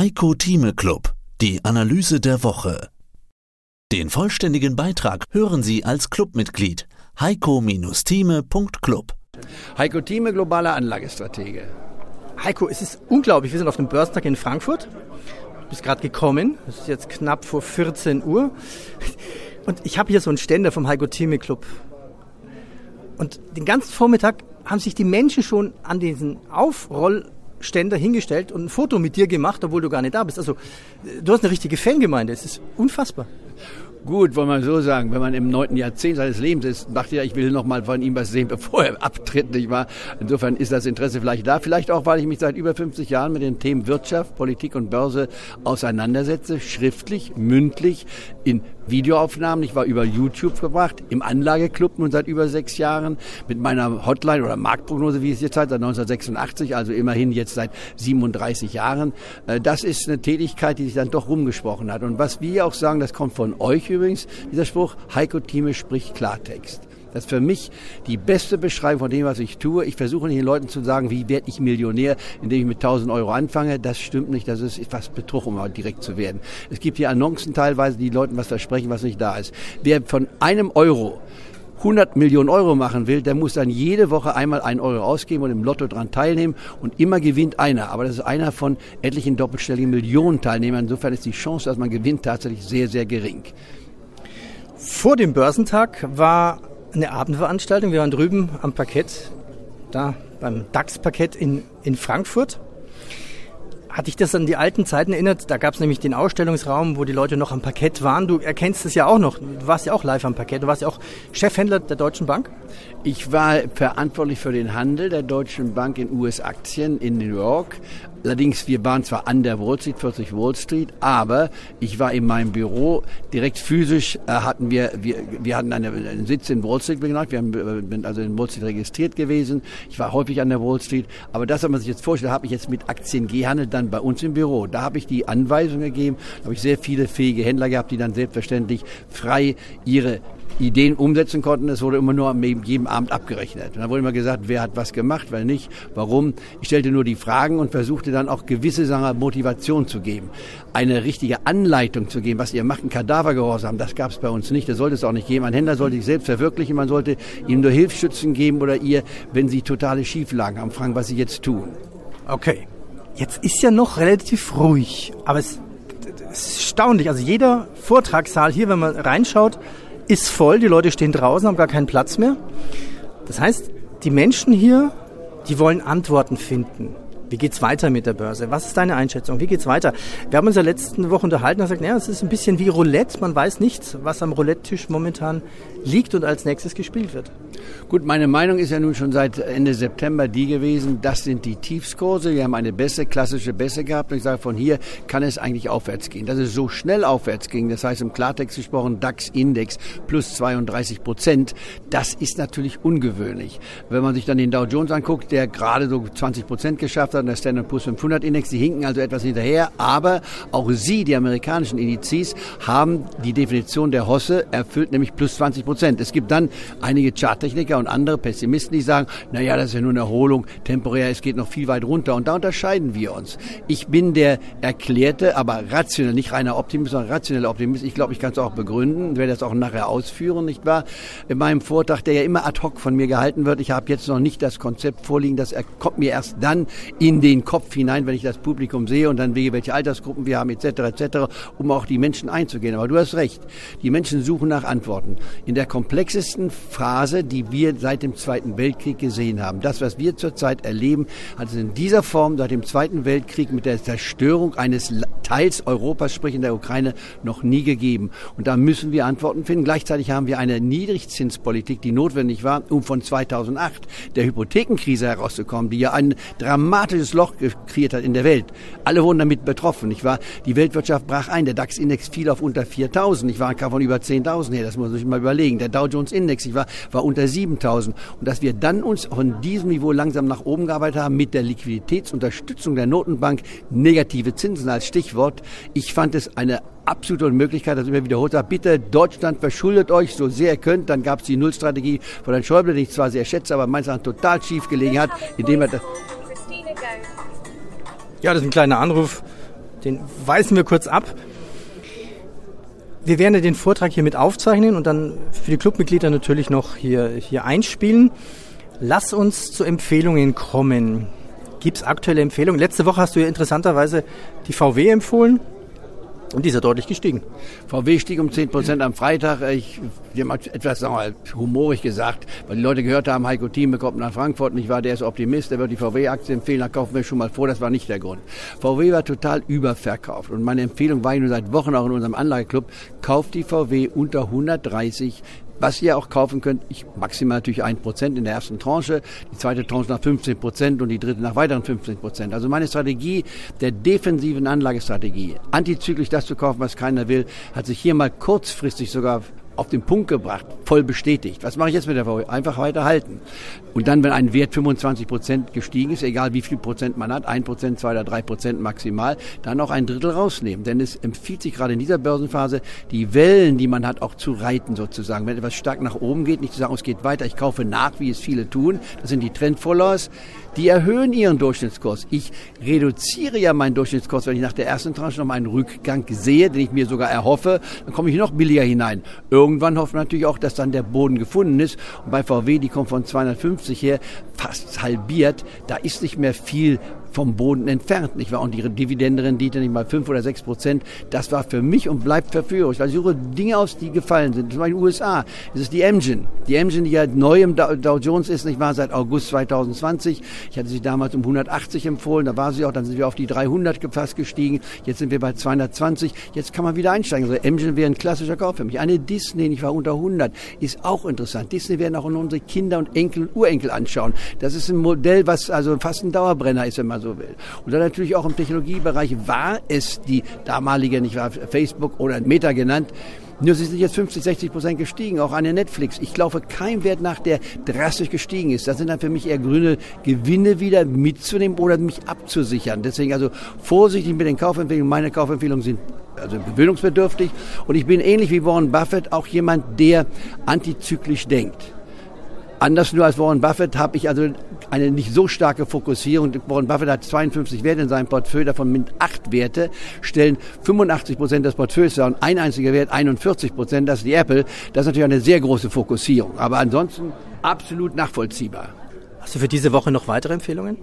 Heiko Thieme Club, die Analyse der Woche. Den vollständigen Beitrag hören Sie als Clubmitglied heiko-thieme.club. Heiko Thieme, globaler Anlagestratege. Heiko, es ist unglaublich. Wir sind auf dem Börsentag in Frankfurt. Du bist gerade gekommen. Es ist jetzt knapp vor 14 Uhr. Und ich habe hier so einen Ständer vom Heiko Thieme Club. Und den ganzen Vormittag haben sich die Menschen schon an diesen Aufrollständer hingestellt und ein Foto mit dir gemacht, obwohl du gar nicht da bist. Also du hast eine richtige Fangemeinde. Es ist unfassbar. Gut, wollen wir so sagen, wenn man im neunten Jahrzehnt seines Lebens ist, dachte ja, ich will noch mal von ihm was sehen, bevor er abtritt, nicht wahr? Insofern ist das Interesse vielleicht da. Vielleicht auch, weil ich mich seit über 50 Jahren mit den Themen Wirtschaft, Politik und Börse auseinandersetze, schriftlich, mündlich, in Videoaufnahmen. Ich war über YouTube gebracht, im Anlageclub nun seit über sechs Jahren, mit meiner Hotline oder Marktprognose, wie es jetzt heißt, seit 1986, also immerhin jetzt seit 37 Jahren. Äh, das ist eine Tätigkeit, die sich dann doch rumgesprochen hat. Und was wir auch sagen, das kommt von euch übrigens, dieser Spruch, Heiko Thieme spricht Klartext. Das ist für mich die beste Beschreibung von dem, was ich tue. Ich versuche nicht den Leuten zu sagen, wie werde ich Millionär, indem ich mit 1000 Euro anfange. Das stimmt nicht. Das ist fast Betrug, um direkt zu werden. Es gibt hier Annoncen teilweise, die Leuten was versprechen, was nicht da ist. Wer von einem Euro 100 Millionen Euro machen will, der muss dann jede Woche einmal einen Euro ausgeben und im Lotto dran teilnehmen und immer gewinnt einer. Aber das ist einer von etlichen doppelstelligen Millionen Teilnehmern. Insofern ist die Chance, dass man gewinnt, tatsächlich sehr, sehr gering. Vor dem Börsentag war eine Abendveranstaltung. Wir waren drüben am Parkett, da beim DAX-Parkett in, in Frankfurt. Hat dich das an die alten Zeiten erinnert? Da gab es nämlich den Ausstellungsraum, wo die Leute noch am Parkett waren. Du erkennst es ja auch noch. Du warst ja auch live am Parkett. Du warst ja auch Chefhändler der Deutschen Bank. Ich war verantwortlich für den Handel der Deutschen Bank in US-Aktien in New York. Allerdings, wir waren zwar an der Wall Street, 40 Wall Street, aber ich war in meinem Büro direkt physisch, äh, hatten wir, wir, wir hatten eine, einen Sitz in Wall Street gemacht, wir haben, äh, also in Wall Street registriert gewesen. Ich war häufig an der Wall Street, aber das, was man sich jetzt vorstellt, habe ich jetzt mit Aktien gehandelt, dann bei uns im Büro. Da habe ich die Anweisung gegeben, da habe ich sehr viele fähige Händler gehabt, die dann selbstverständlich frei ihre Ideen umsetzen konnten. Es wurde immer nur jedem Abend abgerechnet. Und da wurde immer gesagt, wer hat was gemacht, wer nicht, warum. Ich stellte nur die Fragen und versuchte dann auch gewisse Sachen Motivation zu geben. Eine richtige Anleitung zu geben, was ihr macht, ein Kadavergehorsam, das gab es bei uns nicht. Das sollte es auch nicht geben. Ein Händler sollte sich selbst verwirklichen. Man sollte ihm nur Hilfsschützen geben oder ihr, wenn sie totale Schieflagen haben, fragen, was sie jetzt tun. Okay. Jetzt ist ja noch relativ ruhig, aber es, es ist erstaunlich. Also jeder Vortragssaal hier, wenn man reinschaut, ist voll, die Leute stehen draußen, haben gar keinen Platz mehr. Das heißt, die Menschen hier, die wollen Antworten finden. Wie geht's weiter mit der Börse? Was ist deine Einschätzung? Wie geht's weiter? Wir haben uns ja letzte Woche unterhalten und gesagt, naja, es ist ein bisschen wie Roulette. Man weiß nicht, was am Roulette-Tisch momentan liegt und als nächstes gespielt wird. Gut, meine Meinung ist ja nun schon seit Ende September die gewesen, das sind die Tiefskurse. Wir haben eine Bässe, klassische Bässe gehabt und ich sage, von hier kann es eigentlich aufwärts gehen. Dass es so schnell aufwärts ging, das heißt im Klartext gesprochen, DAX-Index plus 32 Prozent, das ist natürlich ungewöhnlich. Wenn man sich dann den Dow Jones anguckt, der gerade so 20 Prozent geschafft hat, und der Standard Poor's 500 Index, die hinken also etwas hinterher, aber auch sie, die amerikanischen Indizes, haben die Definition der Hosse erfüllt, nämlich plus 20 Prozent. Es gibt dann einige Charttechniker und andere Pessimisten, die sagen, naja, das ist ja nur eine Erholung, temporär, es geht noch viel weit runter und da unterscheiden wir uns. Ich bin der erklärte, aber rationell, nicht reiner Optimist, sondern rationeller Optimist. Ich glaube, ich kann es auch begründen, werde das auch nachher ausführen, nicht wahr? In meinem Vortrag, der ja immer ad hoc von mir gehalten wird, ich habe jetzt noch nicht das Konzept vorliegen, das kommt mir erst dann in in den Kopf hinein, wenn ich das Publikum sehe und dann sehe, welche Altersgruppen wir haben etc. etc., um auch die Menschen einzugehen. Aber du hast recht, die Menschen suchen nach Antworten. In der komplexesten Phase, die wir seit dem Zweiten Weltkrieg gesehen haben, das, was wir zurzeit erleben, hat es in dieser Form seit dem Zweiten Weltkrieg mit der Zerstörung eines Teils Europas, sprich in der Ukraine, noch nie gegeben. Und da müssen wir Antworten finden. Gleichzeitig haben wir eine Niedrigzinspolitik, die notwendig war, um von 2008 der Hypothekenkrise herauszukommen, die ja ein dramatisches riesiges Loch kreiert hat in der Welt. Alle wurden damit betroffen. Ich war, die Weltwirtschaft brach ein. Der DAX-Index fiel auf unter 4.000. Ich war von über 10.000 her. Das muss man sich mal überlegen. Der Dow Jones-Index, ich war, war unter 7.000. Und dass wir dann uns von diesem Niveau langsam nach oben gearbeitet haben mit der Liquiditätsunterstützung der Notenbank, negative Zinsen als Stichwort. Ich fand es eine absolute Möglichkeit, dass immer wiederholt habe, bitte Deutschland verschuldet euch so sehr ihr könnt. Dann gab es die Nullstrategie von Herrn Schäuble, die ich zwar sehr schätze, aber meines Erachtens total schief gelegen hat, indem er ja, das ist ein kleiner Anruf Den weisen wir kurz ab. Wir werden den Vortrag hier mit aufzeichnen und dann für die Clubmitglieder natürlich noch hier, hier einspielen. Lass uns zu Empfehlungen kommen. Gibt es aktuelle Empfehlungen? Letzte Woche hast du ja interessanterweise die VW empfohlen. Und die ist ja deutlich gestiegen. VW stieg um 10 Prozent am Freitag. Ich, die haben etwas sagen wir, humorig gesagt, weil die Leute gehört haben, Heiko Thieme kommt nach Frankfurt. Nicht wahr, der ist Optimist, der wird die VW-Aktie empfehlen. Da kaufen wir schon mal vor. Das war nicht der Grund. VW war total überverkauft. Und meine Empfehlung war nur seit Wochen auch in unserem Anlageclub, kauft die VW unter 130 was ihr auch kaufen könnt, ich maximal natürlich ein Prozent in der ersten Tranche, die zweite Tranche nach 15 Prozent und die dritte nach weiteren 15 Prozent. Also meine Strategie der defensiven Anlagestrategie, antizyklisch das zu kaufen, was keiner will, hat sich hier mal kurzfristig sogar auf den Punkt gebracht, voll bestätigt. Was mache ich jetzt mit der VW? Einfach weiter halten. Und dann, wenn ein Wert 25 Prozent gestiegen ist, egal wie viel Prozent man hat, ein Prozent, zwei oder drei Prozent maximal, dann auch ein Drittel rausnehmen. Denn es empfiehlt sich gerade in dieser Börsenphase, die Wellen, die man hat, auch zu reiten sozusagen. Wenn etwas stark nach oben geht, nicht zu sagen, es geht weiter, ich kaufe nach, wie es viele tun. Das sind die Trendfollowers. Die erhöhen ihren Durchschnittskurs. Ich reduziere ja meinen Durchschnittskurs, wenn ich nach der ersten Tranche noch mal einen Rückgang sehe, den ich mir sogar erhoffe, dann komme ich noch billiger hinein. Irgendwann hofft man natürlich auch, dass dann der Boden gefunden ist. Und bei VW, die kommt von 250 her, fast halbiert. Da ist nicht mehr viel vom Boden entfernt. Nicht wahr? Und ihre Dividendenrendite nicht mal fünf oder sechs Prozent. Das war für mich und bleibt verführerisch. Also ich suche Dinge aus, die gefallen sind. Zum Beispiel in den USA. Das ist die Engine. Die Engine, die ja neu im Dow Jones ist, nicht wahr? Seit August 2020. Ich hatte sie damals um 180 empfohlen. Da war sie auch. Dann sind wir auf die 300 fast gestiegen. Jetzt sind wir bei 220. Jetzt kann man wieder einsteigen. Also Engine wäre ein klassischer Kauf für mich. Eine Disney, ich war unter 100, ist auch interessant. Disney werden auch unsere Kinder und Enkel und Urenkel anschauen. Das ist ein Modell, was also fast ein Dauerbrenner ist, wenn man so will. Und dann natürlich auch im Technologiebereich war es die damalige, nicht wahr, Facebook oder Meta genannt, nur sie sind jetzt 50, 60 Prozent gestiegen, auch eine Netflix. Ich laufe kein Wert nach, der drastisch gestiegen ist. Das sind dann für mich eher Gründe, Gewinne wieder mitzunehmen oder mich abzusichern. Deswegen also vorsichtig mit den Kaufempfehlungen. Meine Kaufempfehlungen sind also gewöhnungsbedürftig. Und ich bin ähnlich wie Warren Buffett auch jemand, der antizyklisch denkt. Anders nur als Warren Buffett habe ich also eine nicht so starke Fokussierung. Warren Buffett hat 52 Werte in seinem Portfolio, davon mit acht Werte stellen 85 Prozent des Portfolios dar und ein einziger Wert 41 Prozent, das ist die Apple. Das ist natürlich eine sehr große Fokussierung, aber ansonsten absolut nachvollziehbar. Hast du für diese Woche noch weitere Empfehlungen?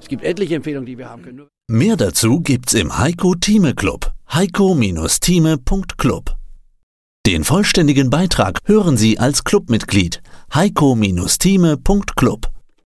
Es gibt etliche Empfehlungen, die wir haben können. Mehr dazu gibt's im Heiko Thieme Club. heiko-thieme.club den vollständigen Beitrag hören Sie als Clubmitglied heiko-thieme.club.